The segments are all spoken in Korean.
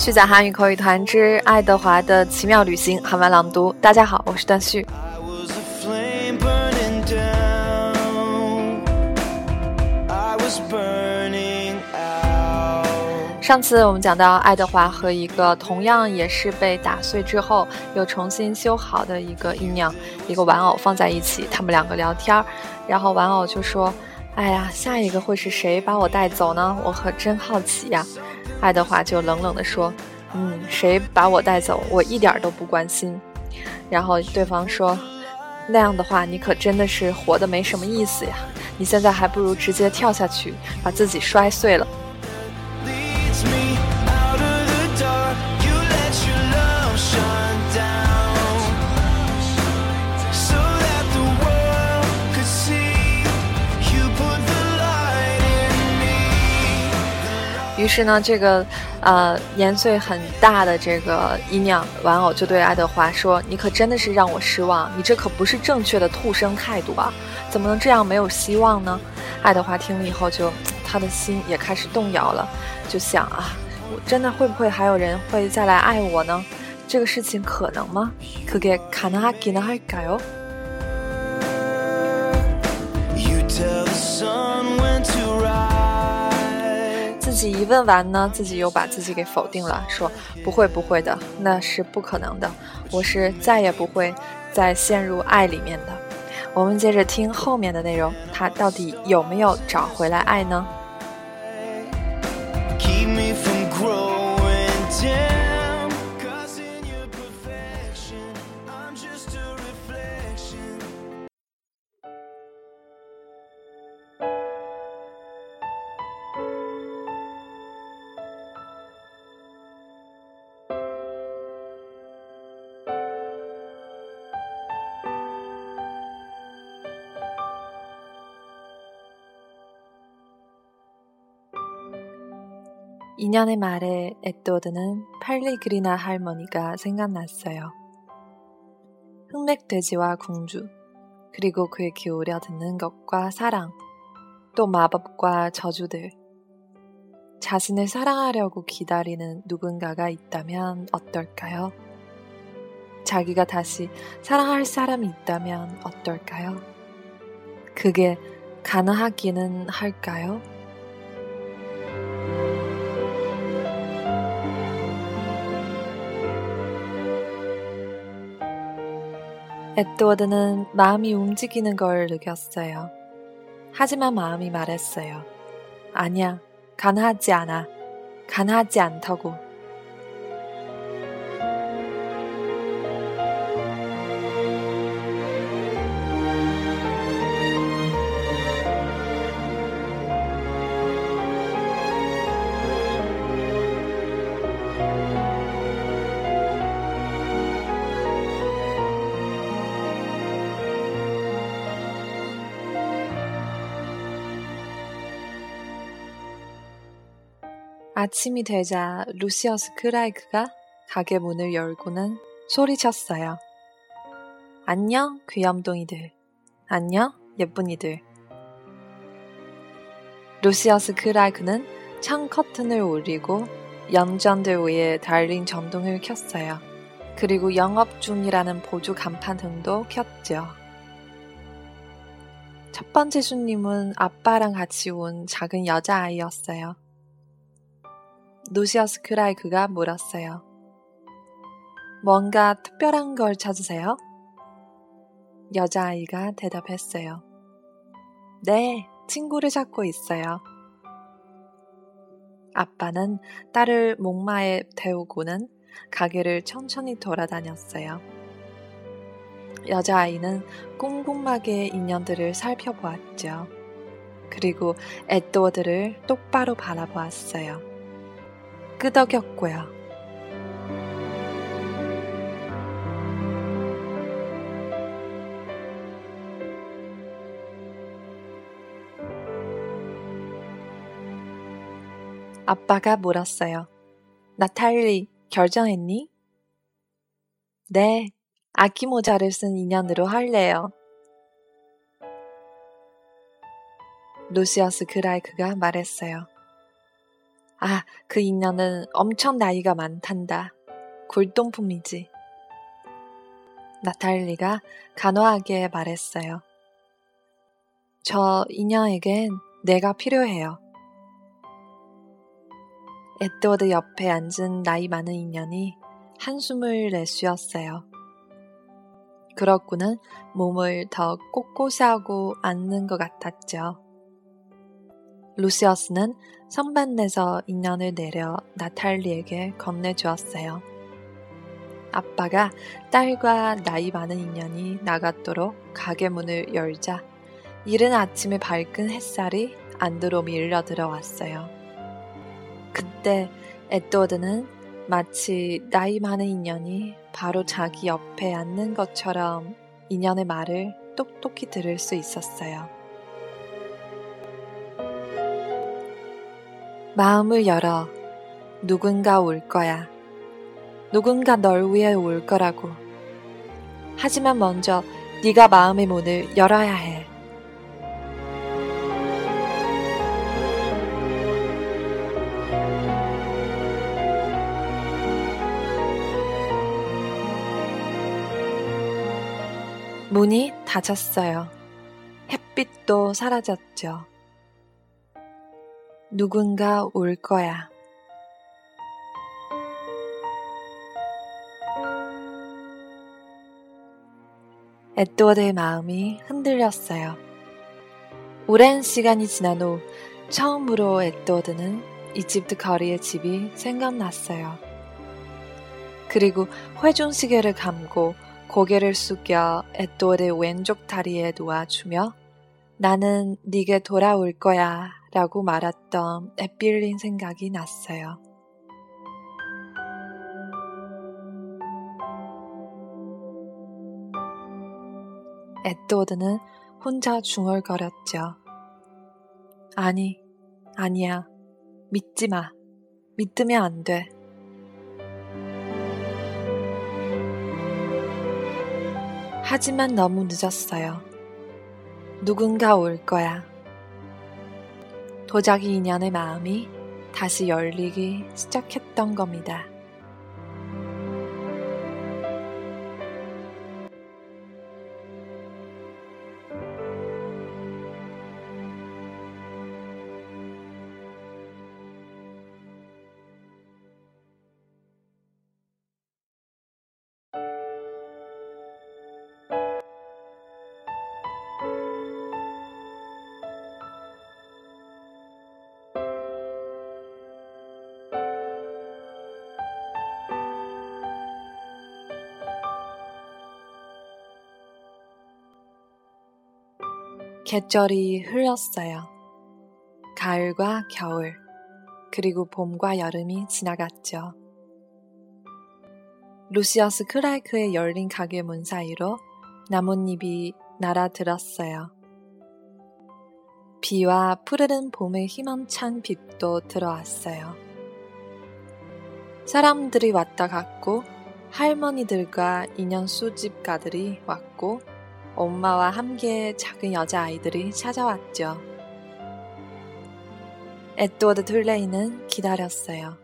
虚假韩语口语团之爱德华的奇妙旅行韩文朗读。大家好，我是段旭。上次我们讲到爱德华和一个同样也是被打碎之后又重新修好的一个音娘，一个玩偶放在一起，他们两个聊天儿，然后玩偶就说：“哎呀，下一个会是谁把我带走呢？我可真好奇呀。”爱德华就冷冷地说：“嗯，谁把我带走，我一点都不关心。”然后对方说：“那样的话，你可真的是活得没什么意思呀！你现在还不如直接跳下去，把自己摔碎了。”于是呢，这个，呃，年岁很大的这个姨娘玩偶就对爱德华说：“你可真的是让我失望，你这可不是正确的兔生态度啊！怎么能这样没有希望呢？”爱德华听了以后，就他的心也开始动摇了，就想啊，我真的会不会还有人会再来爱我呢？这个事情可能吗？可给卡纳给纳改哦。己一问完呢，自己又把自己给否定了，说不会不会的，那是不可能的，我是再也不会再陷入爱里面的。我们接着听后面的内容，他到底有没有找回来爱呢？ 2년의 말에 에드워드는 팔리그리나 할머니가 생각났어요. 흑맥돼지와 궁주, 그리고 그의 기울여 듣는 것과 사랑, 또 마법과 저주들. 자신을 사랑하려고 기다리는 누군가가 있다면 어떨까요? 자기가 다시 사랑할 사람이 있다면 어떨까요? 그게 가능하기는 할까요? 에드워드는 마음이 움직이는 걸 느꼈어요. 하지만 마음이 말했어요. 아니야, 가능하지 않아. 가능하지 않다고. 아침이 되자 루시어스 크라이크가 가게 문을 열고는 소리쳤어요. 안녕, 귀염둥이들. 안녕, 예쁜이들. 루시어스 크라이크는 창 커튼을 올리고 연전들 위에 달린 전등을 켰어요. 그리고 영업 중이라는 보조 간판 등도 켰죠. 첫 번째 손님은 아빠랑 같이 온 작은 여자아이였어요. 노시어스 크라이크가 물었어요. 뭔가 특별한 걸 찾으세요? 여자아이가 대답했어요. 네, 친구를 찾고 있어요. 아빠는 딸을 목마에 태우고는 가게를 천천히 돌아다녔어요. 여자아이는 꼼꼼하게 인연들을 살펴보았죠. 그리고 에드워드를 똑바로 바라보았어요. 끄덕였고요. 아빠가 물었어요. 나탈리, 결정했니? 네, 아기 모자를 쓴 인연으로 할래요. 루시어스 그라이크가 말했어요. 아, 그 인연은 엄청 나이가 많단다. 굴동품이지. 나탈리가 간호하게 말했어요. 저 인연에겐 내가 필요해요. 에드워드 옆에 앉은 나이 많은 인연이 한숨을 내쉬었어요. 그렇구는 몸을 더 꼿꼿이 하고 앉는 것 같았죠. 루시어스는 선반에서 인연을 내려 나탈리에게 건네주었어요. 아빠가 딸과 나이 많은 인연이 나갔도록 가게 문을 열자 이른 아침에 밝은 햇살이 안으로 밀려 들어왔어요. 그때 에드워드는 마치 나이 많은 인연이 바로 자기 옆에 앉는 것처럼 인연의 말을 똑똑히 들을 수 있었어요. 마음을 열어. 누군가 올 거야. 누군가 널 위해 올 거라고. 하지만 먼저 네가 마음의 문을 열어야 해. 문이 닫혔어요. 햇빛도 사라졌죠. 누군가 올 거야. 에드워드의 마음이 흔들렸어요. 오랜 시간이 지난 후 처음으로 에드워드는 이집트 거리의 집이 생각났어요. 그리고 회중 시계를 감고 고개를 숙여 에드워드의 왼쪽 다리에 놓아주며 나는 네게 돌아올 거야 라고 말했던 에필린 생각이 났어요. 에드워드는 혼자 중얼거렸죠. 아니, 아니야. 믿지 마. 믿으면 안 돼. 하지만 너무 늦었어요. 누군가 올 거야. 도자기 인연의 마음이 다시 열리기 시작했던 겁니다. 계절이 흘렀어요. 가을과 겨울, 그리고 봄과 여름이 지나갔죠. 루시어스 크라이크의 열린 가게 문 사이로 나뭇잎이 날아들었어요. 비와 푸르른 봄의 희망찬 빛도 들어왔어요. 사람들이 왔다 갔고 할머니들과 인연 수집가들이 왔고 엄마와 함께 작은 여자아이들이 찾아왔죠. 에드워드 툴레이는 기다렸어요.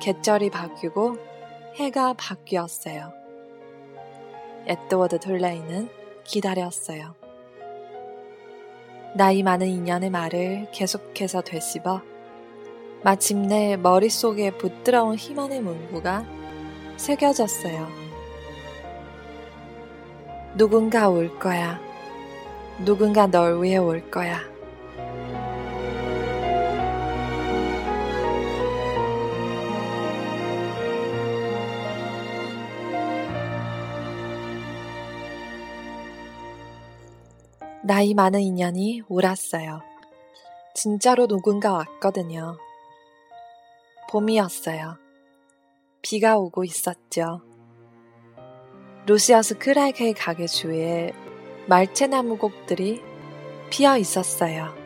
계절이 바뀌고 해가 바뀌었어요. 에드워드 툴레이는 기다렸어요. 나이 많은 인연의 말을 계속해서 되씹어 마침내 머릿속에 붙들어온 희망의 문구가 새겨졌어요. 누군가 올 거야. 누군가 널 위해 올 거야. 나이 많은 인연이 울었어요. 진짜로 누군가 왔거든요. 봄이었어요. 비가 오고 있었죠. 루시아스 크라이크의 가게 주위에 말채나무 곡들이 피어 있었어요.